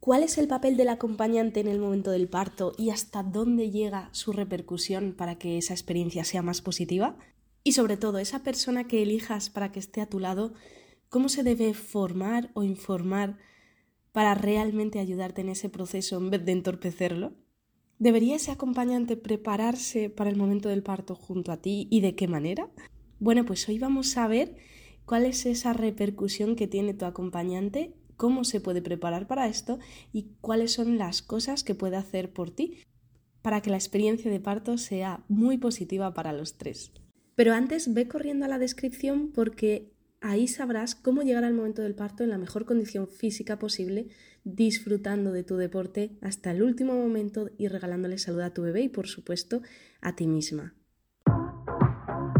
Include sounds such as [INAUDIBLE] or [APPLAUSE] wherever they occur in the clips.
¿Cuál es el papel del acompañante en el momento del parto y hasta dónde llega su repercusión para que esa experiencia sea más positiva? Y sobre todo, esa persona que elijas para que esté a tu lado, ¿cómo se debe formar o informar para realmente ayudarte en ese proceso en vez de entorpecerlo? ¿Debería ese acompañante prepararse para el momento del parto junto a ti y de qué manera? Bueno, pues hoy vamos a ver cuál es esa repercusión que tiene tu acompañante, cómo se puede preparar para esto y cuáles son las cosas que puede hacer por ti para que la experiencia de parto sea muy positiva para los tres. Pero antes ve corriendo a la descripción porque ahí sabrás cómo llegar al momento del parto en la mejor condición física posible, disfrutando de tu deporte hasta el último momento y regalándole salud a tu bebé y por supuesto a ti misma.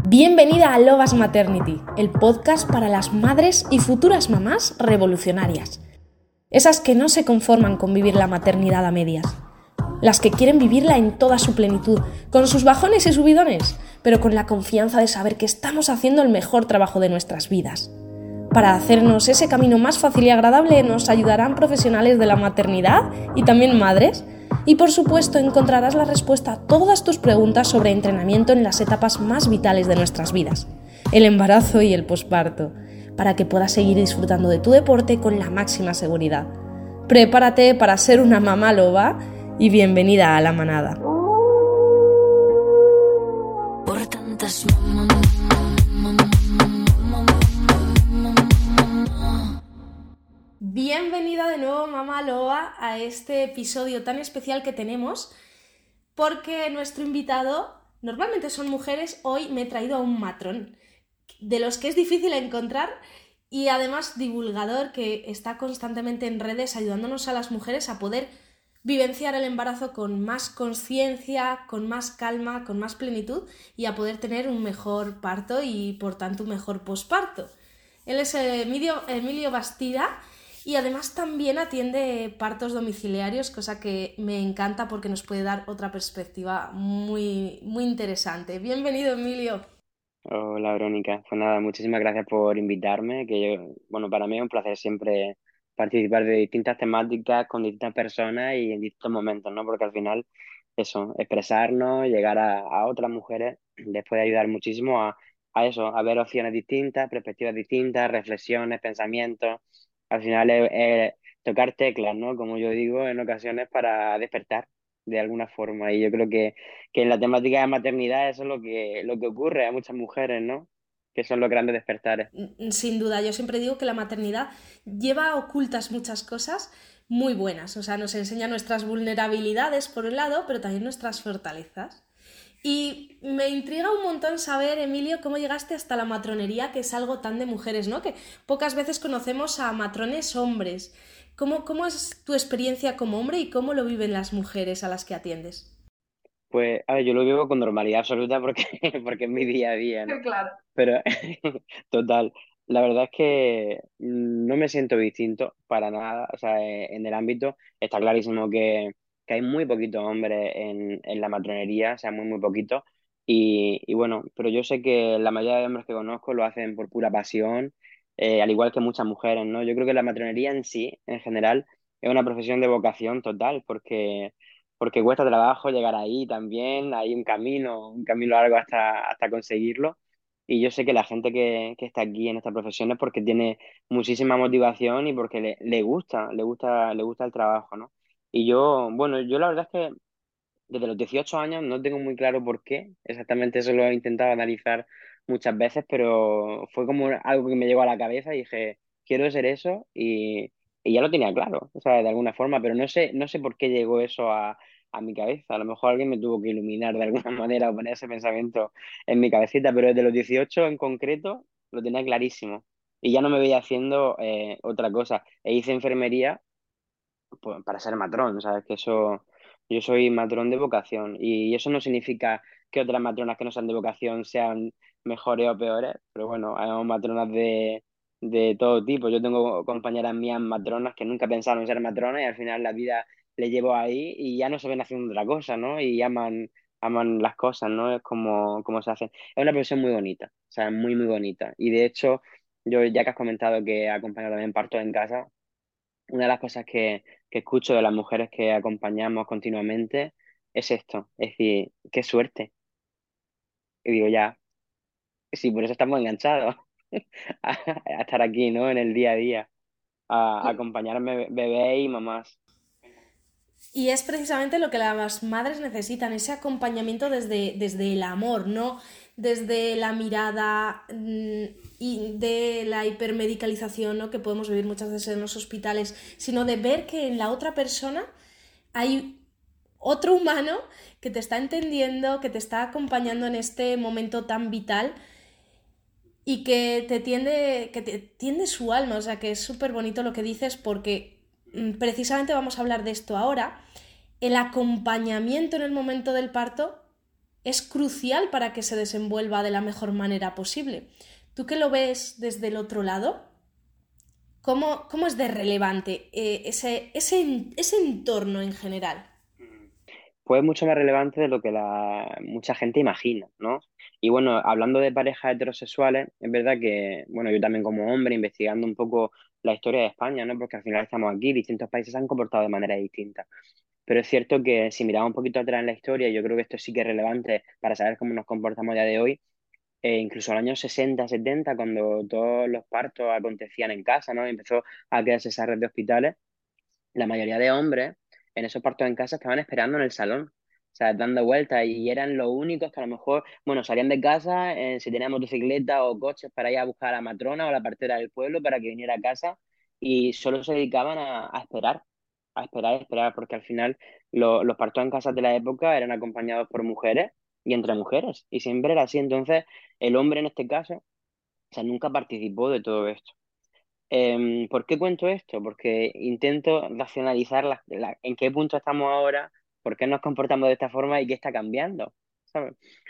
Bienvenida a Lovas Maternity, el podcast para las madres y futuras mamás revolucionarias. Esas que no se conforman con vivir la maternidad a medias. Las que quieren vivirla en toda su plenitud, con sus bajones y subidones, pero con la confianza de saber que estamos haciendo el mejor trabajo de nuestras vidas. Para hacernos ese camino más fácil y agradable nos ayudarán profesionales de la maternidad y también madres y por supuesto encontrarás la respuesta a todas tus preguntas sobre entrenamiento en las etapas más vitales de nuestras vidas, el embarazo y el posparto, para que puedas seguir disfrutando de tu deporte con la máxima seguridad. Prepárate para ser una mamá loba y bienvenida a la manada. Bienvenida de nuevo, mamá Loa, a este episodio tan especial que tenemos, porque nuestro invitado, normalmente son mujeres, hoy me he traído a un matrón, de los que es difícil encontrar y además divulgador que está constantemente en redes ayudándonos a las mujeres a poder vivenciar el embarazo con más conciencia, con más calma, con más plenitud y a poder tener un mejor parto y por tanto un mejor posparto. Él es Emilio, Emilio Bastida y además también atiende partos domiciliarios, cosa que me encanta porque nos puede dar otra perspectiva muy, muy interesante. Bienvenido, Emilio. Hola, Verónica. Pues nada, muchísimas gracias por invitarme, que yo, bueno, para mí es un placer siempre participar de distintas temáticas con distintas personas y en distintos momentos, ¿no? Porque al final, eso, expresarnos, llegar a, a otras mujeres, les puede ayudar muchísimo a, a eso, a ver opciones distintas, perspectivas distintas, reflexiones, pensamientos al final es, tocar teclas, ¿no? Como yo digo, en ocasiones para despertar de alguna forma. Y yo creo que, que en la temática de maternidad eso es lo que, lo que ocurre a muchas mujeres, ¿no? Que son los grandes despertares. Mm, mm, sin duda, yo siempre digo que la maternidad lleva ocultas muchas cosas muy buenas. O sea, nos enseña nuestras vulnerabilidades por un lado, pero también nuestras fortalezas. Y me intriga un montón saber, Emilio, cómo llegaste hasta la matronería, que es algo tan de mujeres, ¿no? Que pocas veces conocemos a matrones hombres. ¿Cómo, cómo es tu experiencia como hombre y cómo lo viven las mujeres a las que atiendes? Pues, a ver, yo lo vivo con normalidad absoluta porque, [LAUGHS] porque es mi día a día, ¿no? Claro. Pero, [LAUGHS] total, la verdad es que no me siento distinto para nada. O sea, en el ámbito está clarísimo que que hay muy poquitos hombres en, en la matronería, o sea, muy, muy poquitos. Y, y, bueno, pero yo sé que la mayoría de hombres que conozco lo hacen por pura pasión, eh, al igual que muchas mujeres, ¿no? Yo creo que la matronería en sí, en general, es una profesión de vocación total, porque, porque cuesta trabajo llegar ahí también, hay un camino, un camino largo hasta, hasta conseguirlo. Y yo sé que la gente que, que está aquí en esta profesión es porque tiene muchísima motivación y porque le, le gusta, le gusta, le gusta el trabajo, ¿no? Y yo, bueno, yo la verdad es que desde los 18 años no tengo muy claro por qué, exactamente eso lo he intentado analizar muchas veces, pero fue como algo que me llegó a la cabeza y dije, quiero ser eso y, y ya lo tenía claro, o sea, de alguna forma, pero no sé, no sé por qué llegó eso a, a mi cabeza, a lo mejor alguien me tuvo que iluminar de alguna [LAUGHS] manera o poner ese pensamiento en mi cabecita, pero desde los 18 en concreto lo tenía clarísimo y ya no me veía haciendo eh, otra cosa. E hice enfermería para ser matrón, ¿sabes? Que eso, yo soy matrón de vocación y eso no significa que otras matronas que no sean de vocación sean mejores o peores, pero bueno, hay matronas de, de todo tipo. Yo tengo compañeras mías matronas que nunca pensaron ser matronas y al final la vida le llevo ahí y ya no se ven haciendo otra cosa, ¿no? Y aman, aman las cosas, ¿no? Es como, como se hacen. Es una profesión muy bonita, o sea, muy, muy bonita. Y de hecho, yo ya que has comentado que he acompañado también partos en casa, una de las cosas que, que escucho de las mujeres que acompañamos continuamente es esto, es decir, qué suerte. Y digo, ya, sí, por eso estamos enganchados [LAUGHS] a, a estar aquí, ¿no? En el día a día, a, a acompañarme bebé y mamás. Y es precisamente lo que las madres necesitan, ese acompañamiento desde, desde el amor, no desde la mirada mm, y de la hipermedicalización ¿no? que podemos vivir muchas veces en los hospitales, sino de ver que en la otra persona hay otro humano que te está entendiendo, que te está acompañando en este momento tan vital y que te tiende, que te tiende su alma. O sea que es súper bonito lo que dices porque precisamente vamos a hablar de esto ahora, el acompañamiento en el momento del parto es crucial para que se desenvuelva de la mejor manera posible. ¿Tú que lo ves desde el otro lado? ¿Cómo, cómo es de relevante eh, ese, ese, ese, entorno en general? Pues mucho más relevante de lo que mucha gente imagina, ¿no? Y bueno, hablando de parejas heterosexuales, es verdad que, bueno, yo también como hombre, investigando un poco la historia de España, ¿no? Porque al final estamos aquí, distintos países se han comportado de manera distinta. Pero es cierto que si miramos un poquito atrás en la historia, yo creo que esto sí que es relevante para saber cómo nos comportamos a día de hoy. Eh, incluso en los años 60, 70, cuando todos los partos acontecían en casa, ¿no? empezó a crearse esa red de hospitales, la mayoría de hombres en esos partos en casa estaban esperando en el salón o sea, dando vueltas y eran los únicos que a lo mejor, bueno, salían de casa, eh, si tenían motocicleta o coches para ir a buscar a la matrona o la partera del pueblo para que viniera a casa y solo se dedicaban a, esperar, a esperar, a esperar, porque al final los partos en casa de la época eran acompañados por mujeres y entre mujeres y siempre era así. Entonces, el hombre en este caso, o sea, nunca participó de todo esto. Em, ¿por qué cuento esto? Porque intento racionalizar en qué punto estamos ahora ¿Por qué nos comportamos de esta forma y qué está cambiando?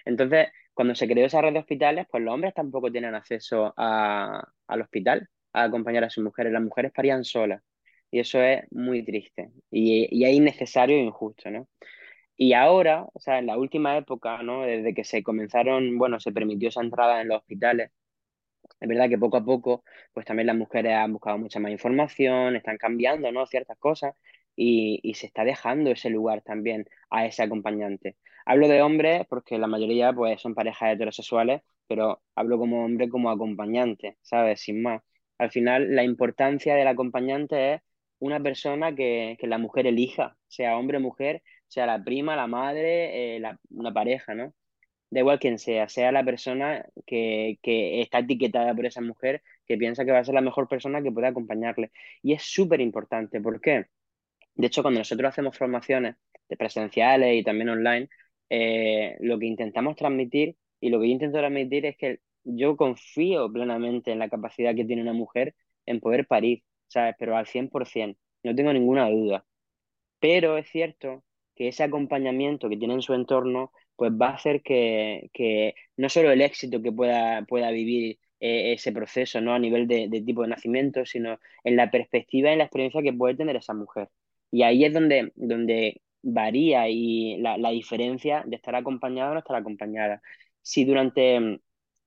Entonces, cuando se creó esa red de hospitales, pues los hombres tampoco tienen acceso a, al hospital a acompañar a sus mujeres. Las mujeres parían solas. Y eso es muy triste. Y, y es innecesario e injusto, ¿no? Y ahora, o sea, en la última época, ¿no? Desde que se comenzaron, bueno, se permitió esa entrada en los hospitales, es verdad que poco a poco, pues también las mujeres han buscado mucha más información, están cambiando, ¿no? Ciertas cosas y, se está dejando ese lugar también a ese acompañante. Hablo de hombres porque la mayoría pues son parejas heterosexuales, pero hablo como hombre como acompañante, ¿sabes? Sin más. Al final, la importancia del acompañante es una persona que, la mujer elija, sea hombre o mujer, sea la prima, la madre, eh, una pareja, ¿no? Da igual quien sea, sea la persona que, que está etiquetada por esa mujer, que piensa que va a ser la mejor persona que puede acompañarle. Y es súper importante. ¿Por qué? De hecho, cuando nosotros hacemos formaciones de presenciales y también online, eh, lo que intentamos transmitir y lo que yo intento transmitir es que yo confío plenamente en la capacidad que tiene una mujer en poder parir, ¿sabes? Pero al 100%, no tengo ninguna duda. Pero es cierto que ese acompañamiento que tiene en su entorno, pues va a hacer que, que no solo el éxito que pueda, pueda vivir eh, ese proceso, ¿no? A nivel de, de tipo de nacimiento, sino en la perspectiva y en la experiencia que puede tener esa mujer. Y ahí es donde, donde varía y la, diferencia de estar acompañada o no estar acompañada. Si durante mm,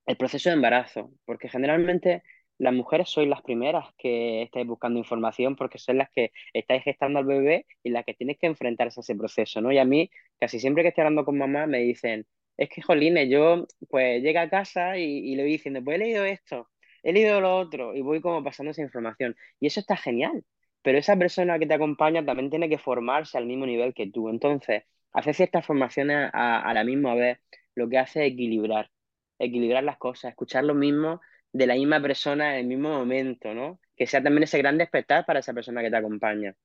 el proceso de embarazo, porque generalmente las mujeres sois las primeras que estáis buscando información porque son las que estáis gestando al bebé y las que tienes que enfrentarse a ese proceso, ¿no? Y a mí, casi siempre que estoy hablando con mamá, me dicen, es que, jolines, yo pues llega a casa y, y le voy diciendo, pues he leído esto, he leído lo otro, y voy como pasando esa información. Y eso está genial, pero esa persona que te acompaña también tiene que formarse al mismo nivel que tú. Entonces, hacer ciertas formaciones a, la misma vez lo que hace es equilibrar, equilibrar las cosas, escuchar lo mismo de la misma persona en el mismo momento, ¿no? Que sea también ese gran despertar para esa persona que te acompaña.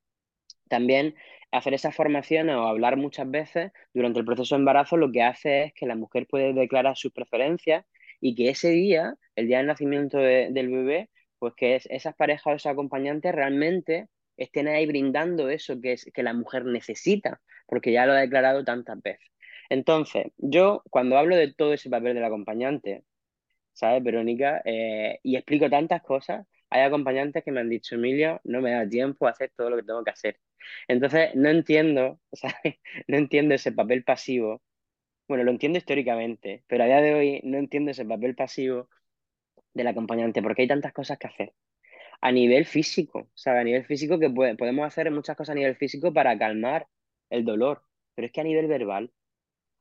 También hacer esas formaciones o hablar muchas veces durante el proceso de embarazo lo que hace es que la mujer puede declarar sus preferencias y que ese día, el día del nacimiento del bebé, pues que es, esas parejas o esos acompañantes realmente estén ahí brindando eso que, es, que la mujer necesita, porque ya lo ha declarado tantas veces. Entonces, yo cuando hablo de todo ese papel del acompañante, ¿sabes, Verónica? Eh, y explico tantas cosas, hay acompañantes que me han dicho, Emilio, no me da tiempo a hacer todo lo que tengo que hacer. Entonces, no entiendo, [LAUGHS] ¿sabes? No entiendo ese papel pasivo. Bueno, lo entiendo históricamente, pero a día de hoy no entiendo ese papel pasivo del acompañante, porque hay tantas cosas que hacer. a nivel físico, ¿sabes? A nivel físico que podemos hacer muchas cosas a nivel físico para calmar el dolor, pero es que a nivel verbal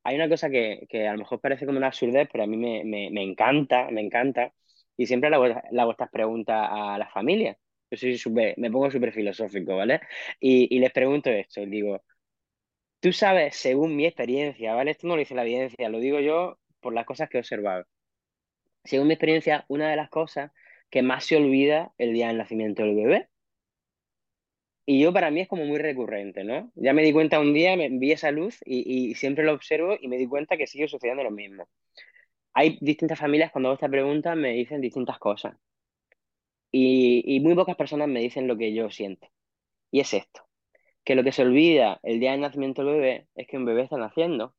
hay una cosa que, a lo mejor parece como una absurdez, pero a mí me, encanta, me encanta, y siempre le hago, estas preguntas a las familias. Yo soy super, me pongo súper filosófico, ¿vale? Y, y les pregunto esto, digo, tú sabes, según mi experiencia, ¿vale? Esto no lo dice la evidencia, lo digo yo por las cosas que he observado. Según mi experiencia, una de las cosas que más se olvida el día del nacimiento del bebé. Y yo para mí es como muy recurrente, ¿no? Ya me di cuenta un día, me vi esa luz y, siempre lo observo y me di cuenta que sigue sucediendo lo mismo. Hay distintas familias cuando hago esta pregunta me dicen distintas cosas. Y, y muy pocas personas me dicen lo que yo siento. Y es esto, que lo que se olvida el día del nacimiento del bebé es que un bebé está naciendo.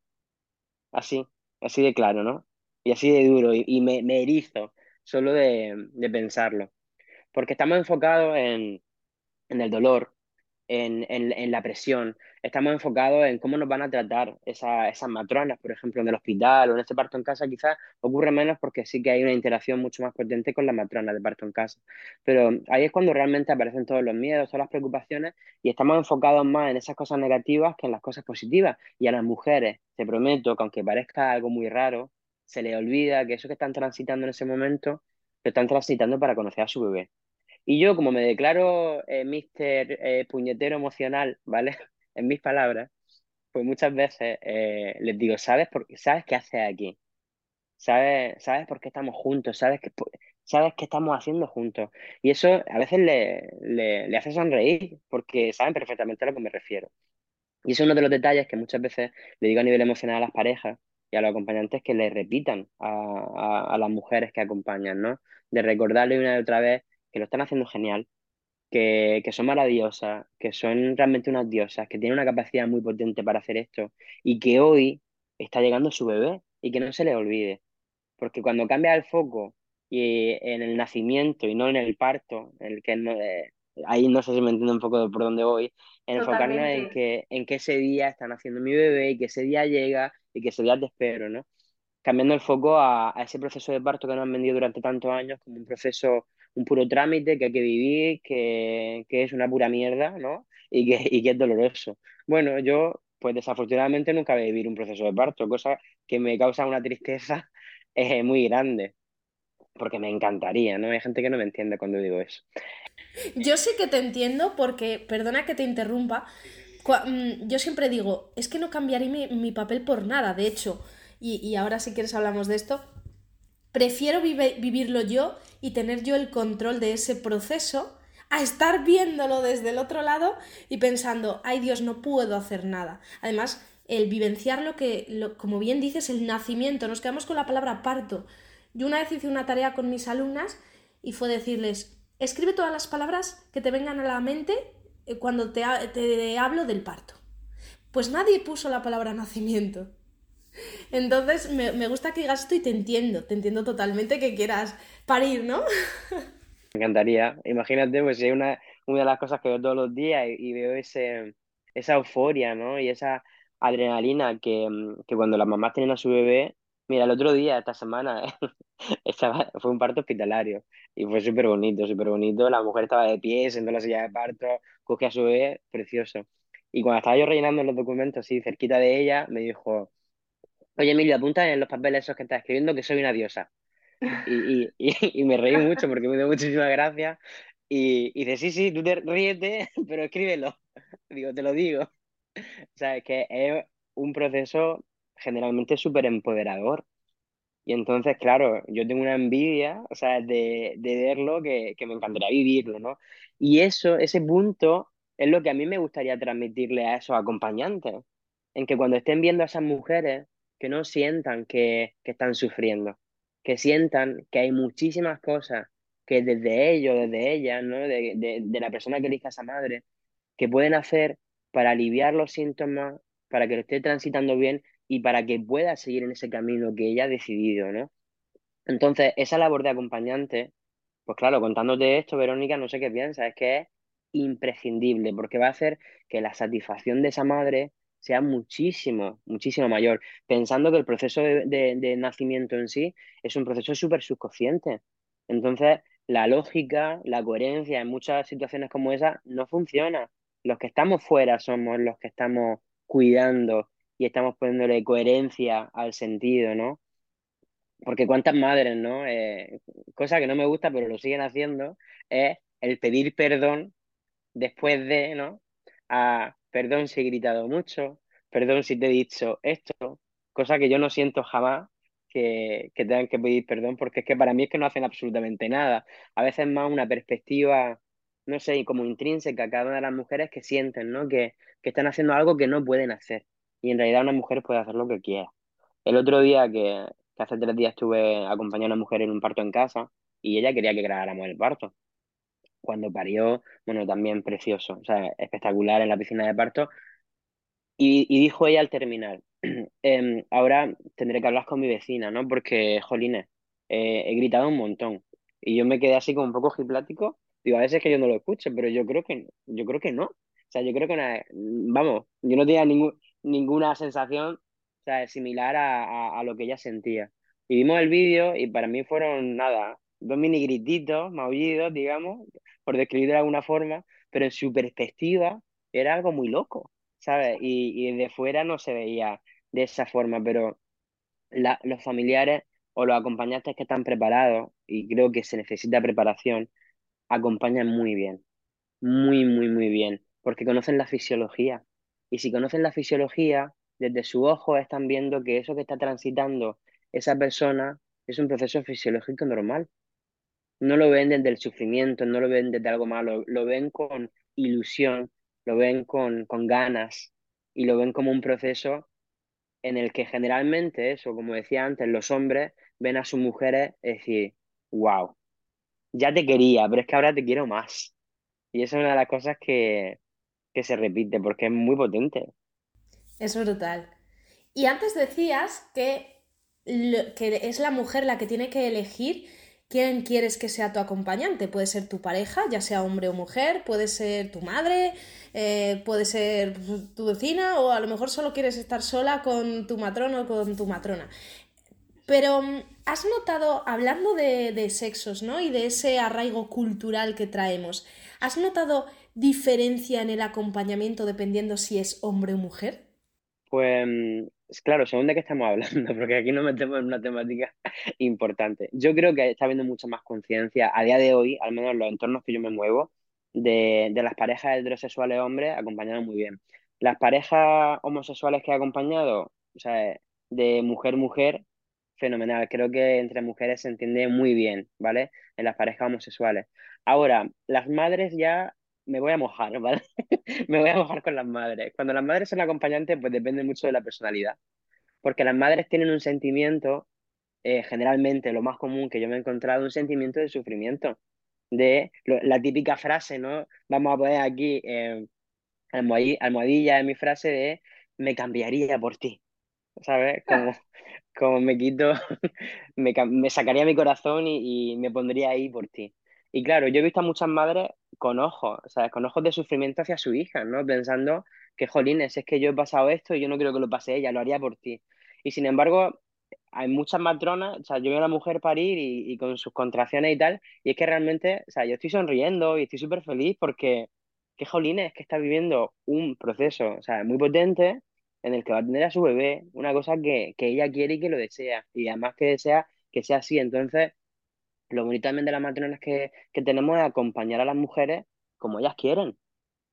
Así, así de claro, ¿no? Y así de duro. Y, me, me erizo solo de, pensarlo. Porque estamos enfocados en, el dolor, en, la presión, estamos enfocados en cómo nos van a tratar esas matronas, por ejemplo, en el hospital o en este parto en casa, quizás ocurre menos porque sí que hay una interacción mucho más potente con la matrona de parto en casa. Pero ahí es cuando realmente aparecen todos los miedos, todas las preocupaciones y estamos enfocados más en esas cosas negativas que en las cosas positivas. Y a las mujeres, te prometo que aunque parezca algo muy raro, se le olvida que eso que están transitando en ese momento, lo están transitando para conocer a su bebé. Y yo, como me declaro eh, mister eh, puñetero emocional, ¿vale? [LAUGHS] en mis palabras, pues muchas veces eh, les digo, ¿sabes, por, ¿sabes qué haces aquí? ¿Sabes, ¿Sabes por qué estamos juntos? ¿Sabes qué, ¿Sabes qué estamos haciendo juntos? Y eso a veces le, le, le hace sonreír porque saben perfectamente a lo que me refiero. Y eso es uno de los detalles que muchas veces le digo a nivel emocional a las parejas y a los acompañantes que le repitan a, las mujeres que acompañan, ¿no? De recordarle una y otra vez que lo están haciendo genial, que, son maravillosas, que son realmente unas diosas, que tienen una capacidad muy potente para hacer esto y que hoy está llegando su bebé y que no se le olvide. Porque cuando cambia el foco y en el nacimiento y no en el parto, en el que no, eh, ahí no sé si me entiendo un poco por dónde voy, en enfocarnos en que, en que ese día están haciendo mi bebé y que ese día llega y que día te espero, ¿no? Cambiando el foco a, ese proceso de parto que nos han vendido durante tantos años como un proceso, un puro trámite que hay que vivir, que, que es una pura mierda, ¿no? Y que, y que es doloroso. Bueno, yo, pues desafortunadamente nunca voy a vivir un proceso de parto, cosa que me causa una tristeza [LAUGHS] eh, muy grande, porque me encantaría, ¿no? Hay gente que no me entiende cuando digo eso. Yo sí que te entiendo porque, perdona que te interrumpa, yo siempre digo, es que no cambiaré mi, papel por nada, de hecho, y, ahora si quieres hablamos de esto, prefiero vivirlo yo y tener yo el control de ese proceso a estar viéndolo desde el otro lado y pensando, ay Dios, no puedo hacer nada. Además, el vivenciar lo que, como bien dices, el nacimiento, nos quedamos con la palabra parto. Yo una vez hice una tarea con mis alumnas y fue decirles, Escribe todas las palabras que te vengan a la mente cuando te, te hablo del parto. Pues nadie puso la palabra nacimiento. Entonces me, gusta que digas esto y te entiendo, te entiendo totalmente que quieras parir, ¿no? Me encantaría. Imagínate, pues es una, una de las cosas que veo todos los días y, veo ese, esa euforia, ¿no? Y esa adrenalina que, que cuando las mamás tienen a su bebé, Mira, el otro día, esta semana, [LAUGHS] [LAUGHS] estaba, fue un parto hospitalario y fue súper bonito, súper bonito. La mujer estaba de pie, sentó en la silla de parto, coge a su bebé, precioso. Y cuando estaba yo rellenando los documentos, así, cerquita de ella, me dijo, oye Emilio, apunta en los papeles esos que estás escribiendo que soy una diosa. Y, y, [LAUGHS] y, me reí mucho porque me dio muchísima gracia. Y, y dice, sí, sí, tú te ríete, [LAUGHS] pero escríbelo. Digo, te lo digo. O sea, es que es un proceso generalmente súper empoderador. Y entonces, claro, yo tengo una envidia, o sea, de, de verlo que, que, me encantaría vivirlo, ¿no? Y eso, ese punto es lo que a mí me gustaría transmitirle a esos acompañantes, en que cuando estén viendo a esas mujeres, que no sientan que, que están sufriendo, que sientan que hay muchísimas cosas que desde ellos, desde ellas, ¿no? De, de, de la persona que elija a esa madre, que pueden hacer para aliviar los síntomas, para que lo esté transitando bien y para que pueda seguir en ese camino que ella ha decidido, ¿no? Entonces, esa labor de acompañante, pues claro, contándote esto, Verónica, no sé qué piensas, es que es imprescindible, porque va a hacer que la satisfacción de esa madre sea muchísimo, muchísimo mayor, pensando que el proceso de, nacimiento en sí es un proceso súper subconsciente. Entonces, la lógica, la coherencia en muchas situaciones como esa no funciona. Los que estamos fuera somos los que estamos cuidando y estamos poniéndole coherencia al sentido, ¿no? Porque cuántas madres, ¿no? Eh, cosa que no me gusta, pero lo siguen haciendo, es el pedir perdón después de, ¿no? A, perdón si he gritado mucho, perdón si te he dicho esto, cosa que yo no siento jamás que, que tengan que pedir perdón, porque es que para mí es que no hacen absolutamente nada. A veces más una perspectiva, no sé, como intrínseca cada una de las mujeres que sienten, ¿no? Que, que están haciendo algo que no pueden hacer. Y en realidad una mujer puede hacer lo que quiera. El otro día que, hace tres días estuve acompañando a una mujer en un parto en casa y ella quería que grabáramos el parto. Cuando parió, bueno, también precioso, o sea, espectacular en la piscina de parto. Y, dijo ella al terminar, [CLEARS THROAT] em, ahora tendré que hablar con mi vecina, ¿no? Porque, jolines, eh, he gritado un montón. Y yo me quedé así como un poco giplático. Digo, a veces que yo no lo escucho, pero yo creo que, yo creo que no. O sea, yo creo que, na- vamos, yo no tenía ningún, ninguna sensación, o sea, similar a, a, a lo que ella sentía. Y vimos el vídeo y para mí fueron, nada, dos mini grititos, maullidos, digamos, por describirlo de alguna forma, pero en su perspectiva era algo muy loco. ¿sabes? Y, y de fuera no se veía de esa forma, pero la- los familiares o los acompañantes que están preparados, y creo que se necesita preparación, acompañan muy bien, muy, muy, muy bien, porque conocen la fisiología. Y si conocen la fisiología, desde su ojo están viendo que eso que está transitando esa persona es un proceso fisiológico normal. No lo ven desde el sufrimiento, no lo ven desde algo malo, lo ven con ilusión, lo ven con, con ganas y lo ven como un proceso en el que generalmente, eso, como decía antes, los hombres ven a sus mujeres y decir, wow, ya te quería, pero es que ahora te quiero más. Y esa es una de las cosas que, que se repite porque es muy potente. Es brutal. Y antes decías que, que es la mujer la que tiene que elegir quién quieres que sea tu acompañante. Puede ser tu pareja, ya sea hombre o mujer, puede ser tu madre, eh, puede ser tu vecina o a lo mejor solo quieres estar sola con tu matrono o con tu matrona. Pero mm, has notado, hablando de, de sexos, ¿no? Y de ese arraigo cultural que traemos, ¿has notado diferencia en el acompañamiento dependiendo si es hombre o mujer? Pues mm, claro, según de qué estamos hablando, [LAUGHS] porque aquí nos metemos en una temática [LAUGHS] importante. Yo creo que está habiendo mucha más conciencia a día de hoy, al menos en los entornos que yo me muevo, de, de las parejas heterosexuales hombres acompañadas muy bien. Las parejas homosexuales que he acompañado, o sea, de mujer-mujer, fenomenal. Creo que entre mujeres se entiende muy bien, ¿vale? En las parejas homosexuales. Ahora, las madres ya me voy a mojar, ¿vale? [LAUGHS] Me voy a mojar con las madres. Cuando las madres son acompañantes, pues depende mucho de la personalidad. Porque las madres tienen un sentimiento, eh, generalmente lo más común que yo me he encontrado, un sentimiento de sufrimiento. De lo- la típica frase, ¿no? Vamos a poner aquí eh, almohadi- almohadilla en mi frase de me cambiaría por ti, ¿sabes? Como, como me quito, [LAUGHS] me, me sacaría mi corazón y, y me pondría ahí por ti. Y claro, yo he visto a muchas madres con ojos, ¿sabes? Con ojos de sufrimiento hacia su hija, ¿no? Pensando que, jolines, es que yo he pasado esto y yo no quiero que lo pase ella, lo haría por ti. Y sin embargo, hay muchas matronas, o sea, yo veo a la mujer parir y, y con sus contracciones y tal, y es que realmente, o sea, yo estoy sonriendo y estoy súper feliz porque, qué jolines, es que está viviendo un proceso, o sea, muy potente en el que va a tener a su bebé, una cosa que, que ella quiere y que lo desea, y además que desea que sea así. Entonces, lo bonito también de las matronas que, que tenemos es acompañar a las mujeres como ellas quieren.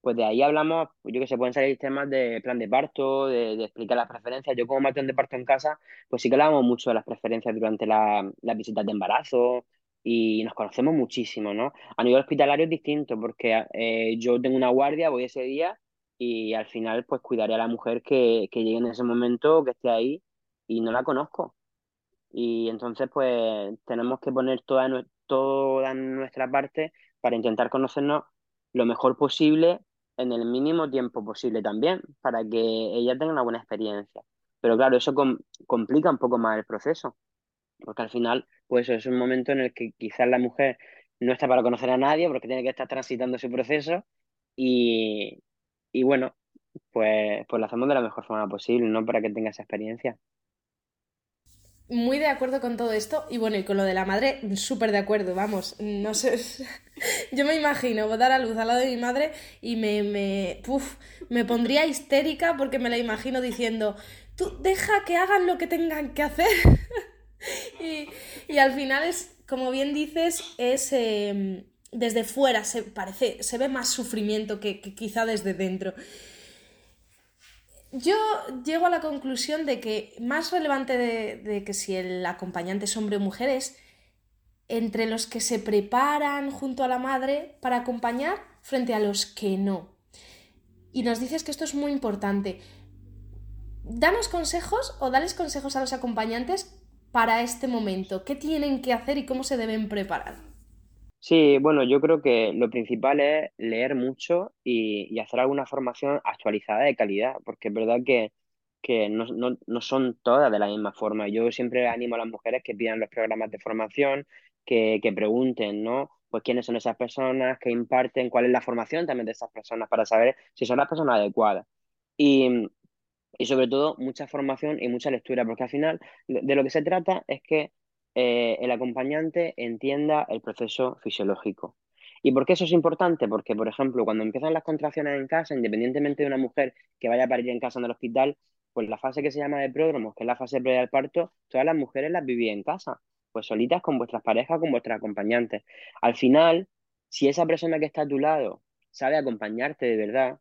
Pues de ahí hablamos, pues yo que se pueden salir temas de plan de parto, de, de explicar las preferencias. Yo como matrón de parto en casa, pues sí que hablamos mucho de las preferencias durante la- las visitas de embarazo y nos conocemos muchísimo, ¿no? A nivel hospitalario es distinto porque eh, yo tengo una guardia, voy ese día y al final pues cuidaré a la mujer que, que llegue en ese momento, que esté ahí y no la conozco. Y entonces, pues tenemos que poner toda, nue- toda nuestra parte para intentar conocernos lo mejor posible en el mínimo tiempo posible también, para que ella tenga una buena experiencia. Pero claro, eso com- complica un poco más el proceso, porque al final, pues es un momento en el que quizás la mujer no está para conocer a nadie, porque tiene que estar transitando su proceso y, y bueno, pues, pues lo hacemos de la mejor forma posible, ¿no? Para que tenga esa experiencia. Muy de acuerdo con todo esto y bueno, y con lo de la madre, súper de acuerdo, vamos, no sé, [LAUGHS] yo me imagino dar a luz al lado de mi madre y me, me, me pondría histérica porque me la imagino diciendo, tú deja que hagan lo que tengan que hacer. [LAUGHS] y, y, al final es, como bien dices, es... Em, desde fuera se parece, se ve más sufrimiento que quizá desde dentro. Yo llego a la conclusión de que más relevante de, que si el acompañante es hombre o mujer es entre los que se preparan junto a la madre para acompañar frente a los que no. Y nos dices que esto es muy importante. Danos consejos o dales consejos a los acompañantes para este momento. ¿Qué tienen que hacer y cómo se deben preparar? Sí, bueno, yo creo que lo principal es leer mucho y, hacer alguna formación actualizada de calidad, porque es verdad que, que no, no, no son todas de la misma forma. Yo siempre animo a las mujeres que pidan los programas de formación, que, que pregunten, ¿no? Pues quiénes son esas personas, que imparten, cuál es la formación también de esas personas para saber si son las personas adecuadas. Y, y sobre todo, mucha formación y mucha lectura, porque al final de lo que se trata es que eh, el acompañante entienda el proceso fisiológico. ¿Y por qué eso es importante? Porque, por ejemplo, cuando empiezan las contracciones en casa, independientemente de una mujer que vaya a parir en casa en el hospital, pues la fase que se llama de pródromo, que es la fase previa al parto, todas las mujeres las vivían en casa, pues solitas con vuestras parejas, con vuestras acompañantes. Al final, si esa persona que está a tu lado sabe acompañarte de verdad,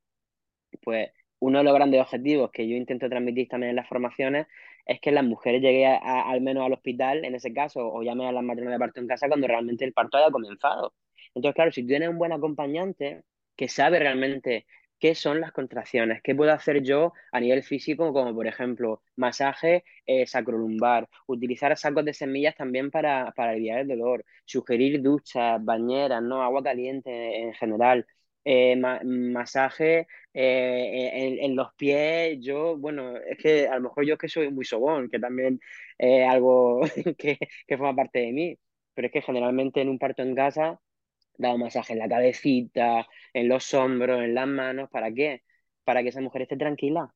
pues uno de los grandes objetivos que yo intento transmitir también en las formaciones es que las mujeres lleguen al menos al hospital, en ese caso, o llamen a las matronas de parto en casa cuando realmente el parto haya comenzado. Entonces, claro, si tienes un buen acompañante que sabe realmente qué son las contracciones, qué puedo hacer yo a nivel físico, como por ejemplo masaje eh, sacrolumbar, utilizar sacos de semillas también para, para aliviar el dolor, sugerir duchas, bañeras, ¿no? agua caliente en general, eh, masaje eh, en, los pies. Yo, bueno, es que a lo mejor yo es que soy muy sobón, que también es algo [LAUGHS] que, que forma parte de mí, pero es que generalmente en un parto en casa dado masaje en la cabecita, en los hombros, en las manos, ¿para qué? Para que esa mujer esté tranquila,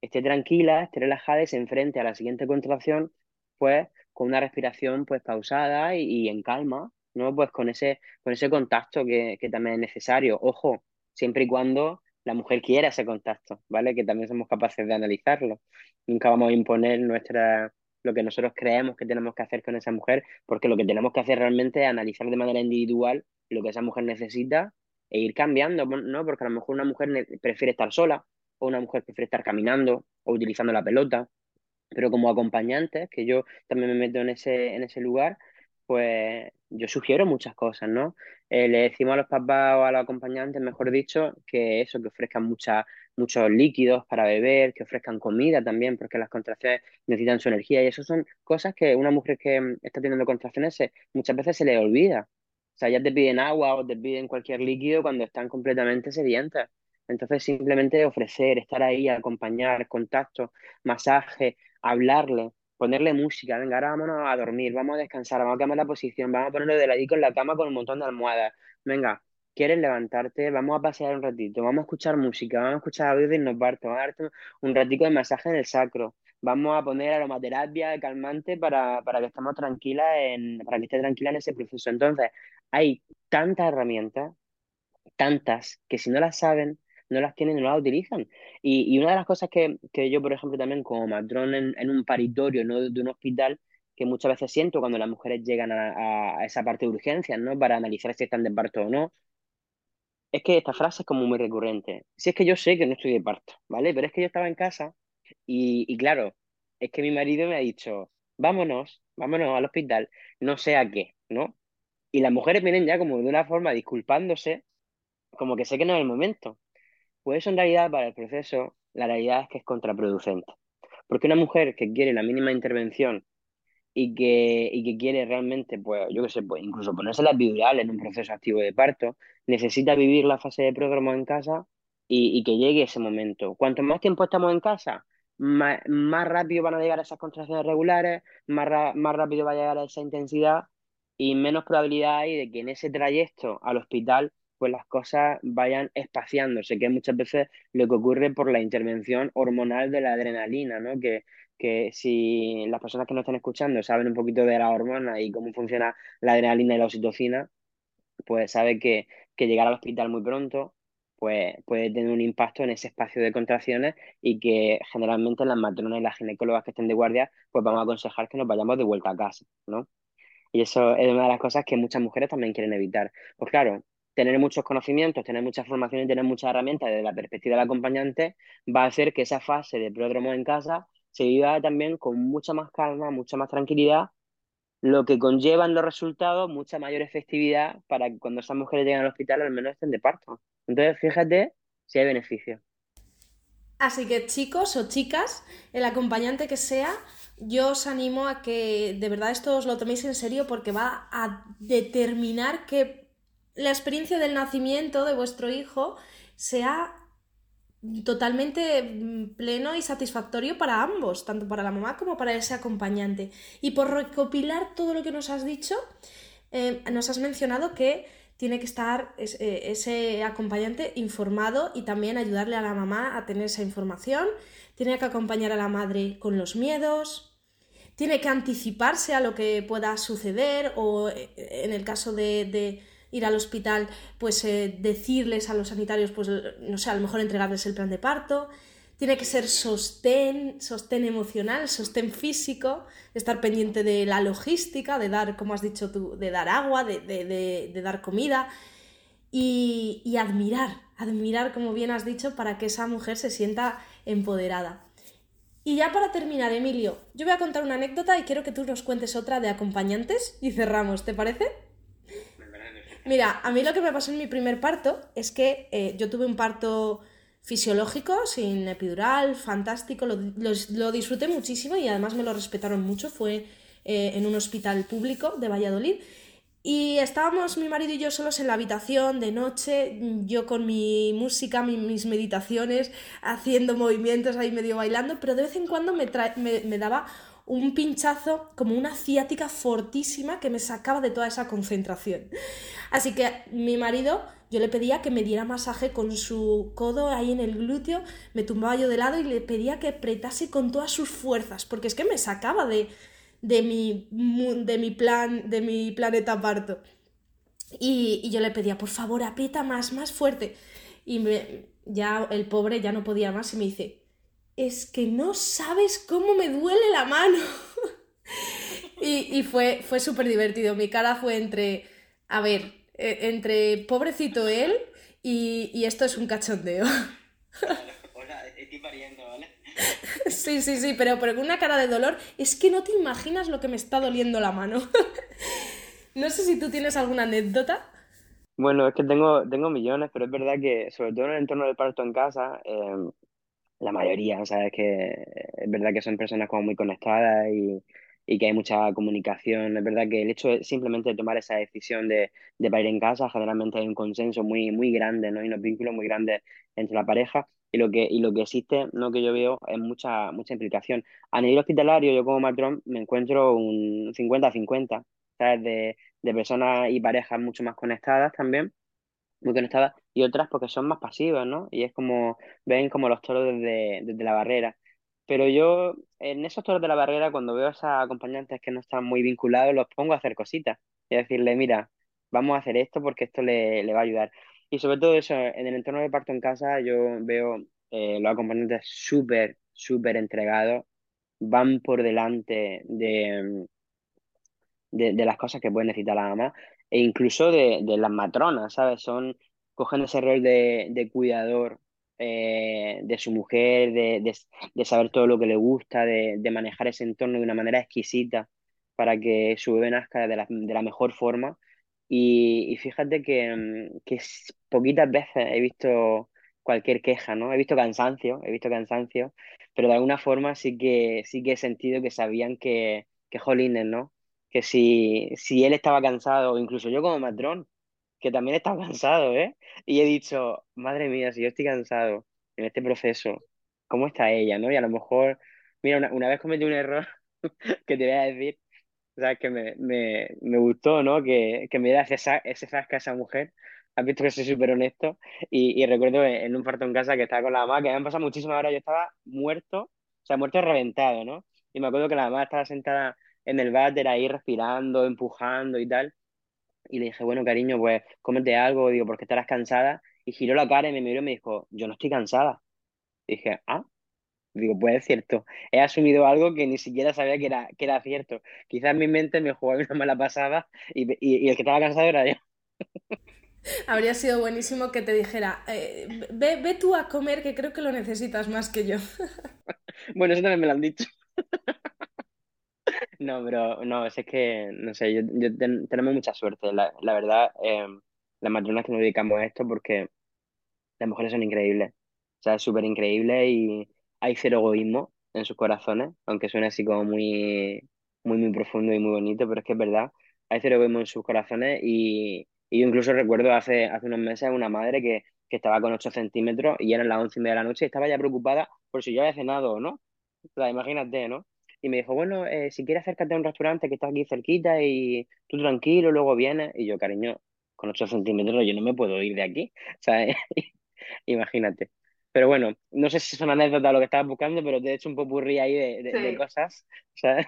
esté tranquila, esté relajada y se enfrente a la siguiente contracción, pues con una respiración pues pausada y en calma, ¿no? Pues con ese, con ese contacto que, que también es necesario. Ojo, siempre y cuando la mujer quiera ese contacto, ¿vale? Que también somos capaces de analizarlo. Nunca vamos a imponer nuestra, lo que nosotros creemos que tenemos que hacer con esa mujer, porque lo que tenemos que hacer realmente es analizar de manera individual lo que esa mujer necesita e ir cambiando, ¿no? Porque a lo mejor una mujer prefiere estar sola, o una mujer prefiere estar caminando, o utilizando la pelota, pero como acompañantes, que yo también me meto en ese, en ese lugar, pues yo sugiero muchas cosas, ¿no? Eh, le decimos a los papás o a los acompañantes, mejor dicho, que eso, que ofrezcan mucha, muchos líquidos para beber, que ofrezcan comida también, porque las contracciones necesitan su energía y eso son cosas que una mujer que mm, está teniendo contracciones muchas veces se le olvida. O sea, ya te piden agua o te piden cualquier líquido cuando están completamente sedientas. Entonces, simplemente ofrecer, estar ahí, acompañar, contacto, masaje, hablarle, ponerle música, venga, ahora vámonos a dormir, vamos a descansar, vamos a cambiar la posición, vamos a ponerlo de ladito en la cama con un montón de almohadas. Venga, ¿quieres levantarte? Vamos a pasear un ratito, vamos a escuchar música, vamos a escuchar audio de Innovarto, vamos a darte un ratito de masaje en el sacro, vamos a poner aromaterapia calmante para, para que estemos tranquilas en, para que esté tranquila en ese proceso. Entonces, hay tantas herramientas, tantas, que si no las saben, no las tienen, no las utilizan. Y, y una de las cosas que, que, yo, por ejemplo, también como matrón en, en un paritorio, ¿no? de un hospital, que muchas veces siento cuando las mujeres llegan a, a, esa parte de urgencias, ¿no? Para analizar si están de parto o no. Es que esta frase es como muy recurrente. Si es que yo sé que no estoy de parto, ¿vale? Pero es que yo estaba en casa y, y claro, es que mi marido me ha dicho, vámonos, vámonos al hospital, no sé a qué, ¿no? Y las mujeres vienen ya como de una forma disculpándose, como que sé que no es el momento. Pues eso en realidad para el proceso, la realidad es que es contraproducente. Porque una mujer que quiere la mínima intervención y que, y que quiere realmente, pues yo qué sé, pues incluso ponerse la epidural en un proceso activo de parto, necesita vivir la fase de pródromo en casa y, y, que llegue ese momento. Cuanto más tiempo estamos en casa, más, más rápido van a llegar esas contracciones regulares, más, más rápido va a llegar a esa intensidad y menos probabilidad hay de que en ese trayecto al hospital pues las cosas vayan espaciándose, que muchas veces lo que ocurre por la intervención hormonal de la adrenalina, ¿no? Que, que si las personas que nos están escuchando saben un poquito de la hormona y cómo funciona la adrenalina y la oxitocina, pues sabe que, que llegar al hospital muy pronto pues puede tener un impacto en ese espacio de contracciones y que generalmente las matronas y las ginecólogas que estén de guardia, pues vamos a aconsejar que nos vayamos de vuelta a casa, ¿no? Y eso es una de las cosas que muchas mujeres también quieren evitar. Pues claro, tener muchos conocimientos, tener mucha formación y tener muchas herramientas desde la perspectiva del acompañante va a hacer que esa fase de pródromo en casa se viva también con mucha más calma, mucha más tranquilidad, lo que conlleva en los resultados mucha mayor efectividad para que cuando esas mujeres lleguen al hospital al menos estén de parto. Entonces, fíjate si hay beneficios. Así que chicos o chicas, el acompañante que sea, yo os animo a que de verdad esto os lo toméis en serio porque va a determinar que la experiencia del nacimiento de vuestro hijo sea totalmente mm, pleno y satisfactorio para ambos, tanto para la mamá como para ese acompañante. Y por recopilar todo lo que nos has dicho, eh, nos has mencionado que tiene que estar eh, ese acompañante informado y también ayudarle a la mamá a tener esa información, tiene que acompañar a la madre con los miedos, tiene que anticiparse a lo que pueda suceder o eh, en el caso de ir al hospital, pues eh, decirles a los sanitarios, pues no sé, a lo mejor entregarles el plan de parto. Tiene que ser sostén, sostén emocional, sostén físico, estar pendiente de la logística, de dar, como has dicho tú, de dar agua, de, dar comida y admirar, admirar, como bien has dicho, para que esa mujer se sienta empoderada. Y ya para terminar, Emilio, yo voy a contar una anécdota y quiero que tú nos cuentes otra de acompañantes y cerramos, ¿te parece? Mira, a mí lo que me pasó en mi primer parto es que eh, yo tuve un parto fisiológico, sin epidural, fantástico, lo, disfruté muchísimo y además me lo respetaron mucho, fue eh, en un hospital público de Valladolid. Y estábamos mi marido y yo solos en la habitación de noche, yo con mi música, mis meditaciones, haciendo movimientos ahí medio bailando, pero de vez en cuando me, me daba un pinchazo como una ciática fortísima que me sacaba de toda esa concentración. Así que mi marido, yo le pedía que me diera masaje con su codo ahí en el glúteo, me tumbaba yo de lado y le pedía que apretase con todas sus fuerzas, porque es que me sacaba de, de, mi, de mi plan, de mi planeta parto. Y, yo le pedía, por favor, aprieta más, más fuerte. Y ya el pobre ya no podía más y me dice, es que no sabes cómo me duele la mano. [LAUGHS] y, fue, fue súper divertido. Mi cara fue entre, a ver, e, entre pobrecito él y, esto es un cachondeo. Hola, estoy pariendo, ¿vale? [LAUGHS] Sí, sí, sí, pero, pero con una cara de dolor, es que no te imaginas lo que me está doliendo la mano. [LAUGHS] No sé si tú tienes alguna anécdota. Bueno, es que tengo, tengo millones, pero es verdad que, sobre todo en el entorno del parto en casa, eh, la mayoría, o sea, es que es verdad que son personas como muy conectadas y, y que hay mucha comunicación. Es verdad que el hecho de simplemente tomar esa decisión de, de parir en casa, generalmente hay un consenso muy, muy grande, ¿no? Y unos vínculos muy grandes entre la pareja. Y lo que, y lo que existe, ¿no? que yo veo, es mucha, mucha implicación. A nivel hospitalario, yo como matrón me encuentro un 50-50, ¿sabes? De, de personas y parejas mucho más conectadas también muy conectadas, y otras porque son más pasivas, ¿no? Y es como, ven como los toros desde, desde la barrera. Pero yo, en esos toros de la barrera, cuando veo a esos acompañantes que no están muy vinculados, los pongo a hacer cositas y a decirle, mira, vamos a hacer esto porque esto le, le va a ayudar. Y sobre todo eso, en el entorno de parto en casa, yo veo eh, los acompañantes súper, súper entregados, van por delante de, de, de, las cosas que puede necesitar la mamá e incluso de, de las matronas, ¿sabes? Son, cogen ese rol de, de cuidador eh, de su mujer, de, de, saber todo lo que le gusta, de, manejar ese entorno de una manera exquisita para que su bebé nazca de la, de la mejor forma. Y, y fíjate que, mm, que, poquitas veces he visto cualquier queja, ¿no? He visto cansancio, he visto cansancio, pero de alguna forma sí que, sí que he sentido que sabían que, que jolines, ¿no? que si, si él estaba cansado, incluso yo como matrón, que también estaba cansado, ¿eh? Y he dicho, madre mía, si yo estoy cansado en este proceso, ¿cómo está ella, no? Y a lo mejor, mira, una, vez cometí un error [LAUGHS] que te voy a decir, o sea, que me, me, me gustó, ¿no? Que, que me diera ese, ese a esa mujer, has visto que soy súper honesto. Y, y recuerdo en un parto en casa que estaba con la mamá, que me han pasado muchísimas horas, yo estaba muerto, o sea, muerto reventado, ¿no? Y me acuerdo que la mamá estaba sentada en el váter ahí respirando, empujando y tal. Y le dije, bueno, cariño, pues cómete algo, digo, porque estarás cansada. Y giró la cara y me miró y me dijo, yo no estoy cansada. Y dije, ah, digo, pues es cierto. He asumido algo que ni siquiera sabía que era, que era cierto. Quizás mi mente me jugó una mala pasada y, y, y el que estaba cansado era yo. [LAUGHS] Habría sido buenísimo que te dijera, eh, ve, ve tú a comer que creo que lo necesitas más que yo. [LAUGHS] Bueno, eso también me lo han dicho. [LAUGHS] No, pero no, es que, no sé, yo, yo ten- tenemos mucha suerte. La, la verdad, eh, las matronas que nos dedicamos a esto, porque las mujeres son increíbles. O sea, súper increíble y hay cero egoísmo en sus corazones, aunque suene así como muy, muy, muy profundo y muy bonito, pero es que es verdad. Hay cero egoísmo en sus corazones y, y yo incluso recuerdo hace, hace unos meses una madre que, que estaba con 8 centímetros y eran las once y media de la noche y estaba ya preocupada por si yo había cenado o no. O sea, imagínate, ¿no? Y me dijo, bueno, eh, si quieres acércate a un restaurante que está aquí cerquita y tú tranquilo, luego vienes. Y yo, cariño, con 8 centímetros yo no me puedo ir de aquí. [LAUGHS] O sea, [LAUGHS] imagínate. Pero bueno, no sé si son anécdotas lo que estabas buscando, pero te he hecho un popurrí ahí de, de, de Sí. cosas, [LAUGHS] ¿sabes?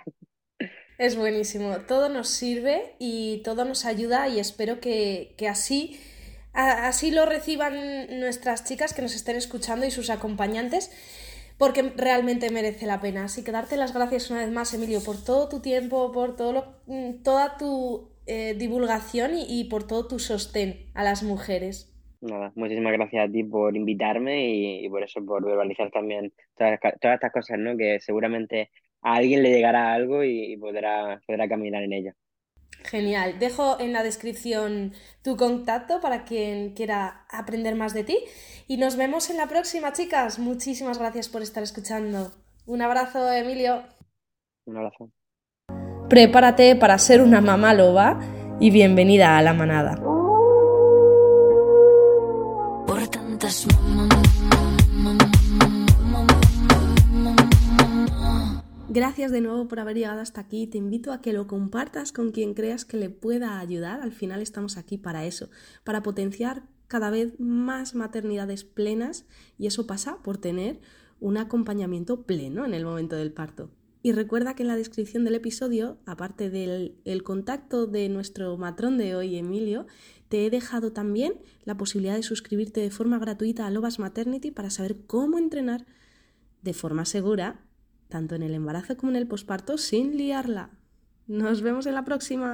Es buenísimo, todo nos sirve y todo nos ayuda y espero que, que así, así lo reciban nuestras chicas que nos estén escuchando y sus acompañantes, porque realmente merece la pena. Así que darte las gracias una vez más, Emilio, por todo tu tiempo, por todo lo- mm, toda tu eh, divulgación y, por todo tu sostén a las mujeres. Nada, muchísimas gracias a ti por invitarme y, por eso, por verbalizar también todas, todas estas cosas, ¿no? Que seguramente a alguien le llegará algo y, y podrá, podrá caminar en ello. Genial. Dejo en la descripción tu contacto para quien quiera aprender más de ti. Y nos vemos en la próxima, chicas. Muchísimas gracias por estar escuchando. Un abrazo, Emilio. Un abrazo. Prepárate para ser una mamá loba y bienvenida a la manada. Por tantas Gracias de nuevo por haber llegado hasta aquí. Te invito a que lo compartas con quien creas que le pueda ayudar. Al final estamos aquí para eso, para potenciar cada vez más maternidades plenas y eso pasa por tener un acompañamiento pleno en el momento del parto. Y recuerda que en la descripción del episodio, aparte del el contacto de nuestro matrón de hoy, Emilio, te he dejado también la posibilidad de suscribirte de forma gratuita a Lobas Maternity para saber cómo entrenar de forma segura tanto en el embarazo como en el posparto sin liarla. Nos vemos en la próxima.